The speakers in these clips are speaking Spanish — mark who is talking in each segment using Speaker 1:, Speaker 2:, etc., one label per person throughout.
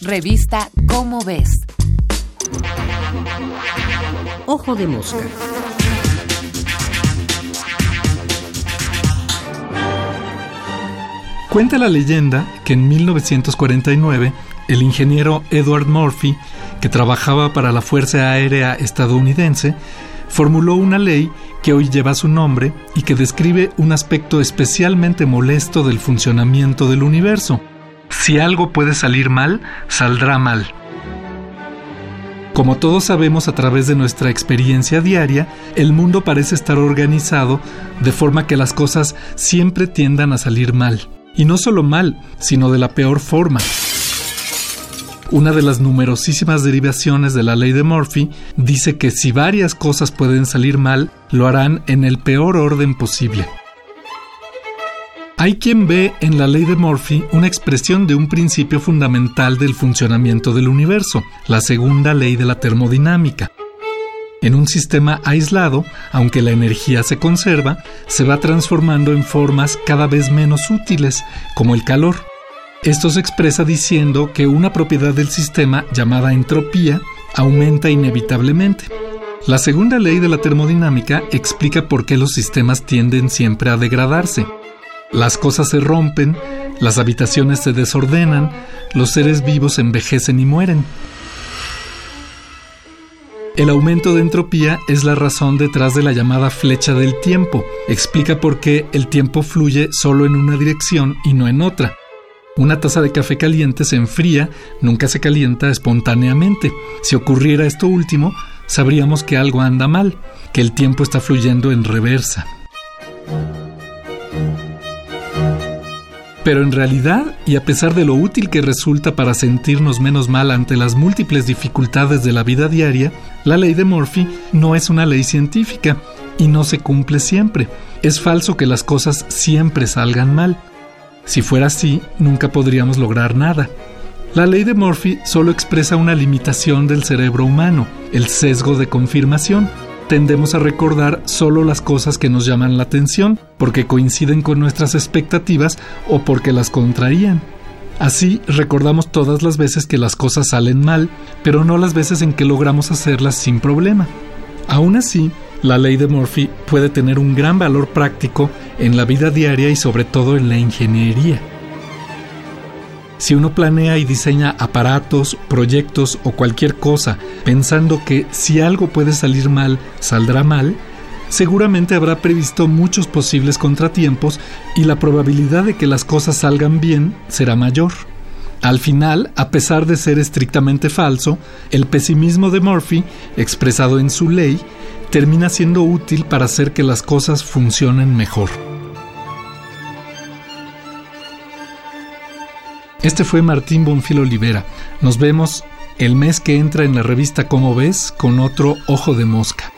Speaker 1: Revista Cómo ves.
Speaker 2: Ojo de mosca.
Speaker 3: Cuenta la leyenda que en 1949 el ingeniero Edward Murphy, que trabajaba para la Fuerza Aérea estadounidense, formuló una ley que hoy lleva su nombre y que describe un aspecto especialmente molesto del funcionamiento del universo. Si algo puede salir mal, saldrá mal. Como todos sabemos a través de nuestra experiencia diaria, el mundo parece estar organizado de forma que las cosas siempre tiendan a salir mal. Y no solo mal, sino de la peor forma. Una de las numerosísimas derivaciones de la ley de Murphy dice que si varias cosas pueden salir mal, lo harán en el peor orden posible. Hay quien ve en la ley de Murphy una expresión de un principio fundamental del funcionamiento del universo, la segunda ley de la termodinámica. En un sistema aislado, aunque la energía se conserva, se va transformando en formas cada vez menos útiles, como el calor. Esto se expresa diciendo que una propiedad del sistema, llamada entropía, aumenta inevitablemente. La segunda ley de la termodinámica explica por qué los sistemas tienden siempre a degradarse. Las cosas se rompen, las habitaciones se desordenan, los seres vivos envejecen y mueren. El aumento de entropía es la razón detrás de la llamada flecha del tiempo. Explica por qué el tiempo fluye solo en una dirección y no en otra. Una taza de café caliente se enfría, nunca se calienta espontáneamente. Si ocurriera esto último, sabríamos que algo anda mal, que el tiempo está fluyendo en reversa. Pero en realidad, y a pesar de lo útil que resulta para sentirnos menos mal ante las múltiples dificultades de la vida diaria, la ley de Murphy no es una ley científica y no se cumple siempre. Es falso que las cosas siempre salgan mal. Si fuera así, nunca podríamos lograr nada. La ley de Murphy solo expresa una limitación del cerebro humano, el sesgo de confirmación tendemos a recordar solo las cosas que nos llaman la atención, porque coinciden con nuestras expectativas o porque las contrarían. Así recordamos todas las veces que las cosas salen mal, pero no las veces en que logramos hacerlas sin problema. Aún así, la ley de Murphy puede tener un gran valor práctico en la vida diaria y sobre todo en la ingeniería. Si uno planea y diseña aparatos, proyectos o cualquier cosa pensando que si algo puede salir mal, saldrá mal, seguramente habrá previsto muchos posibles contratiempos y la probabilidad de que las cosas salgan bien será mayor. Al final, a pesar de ser estrictamente falso, el pesimismo de Murphy, expresado en su ley, termina siendo útil para hacer que las cosas funcionen mejor. Este fue Martín Bonfil Olivera. Nos vemos el mes que entra en la revista Como ves con otro Ojo de Mosca.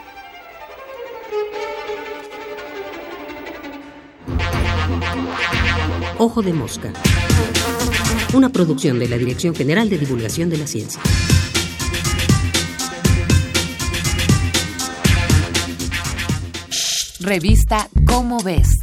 Speaker 2: Ojo de Mosca. Una producción de la Dirección General de Divulgación de la Ciencia.
Speaker 1: Revista Cómo ves.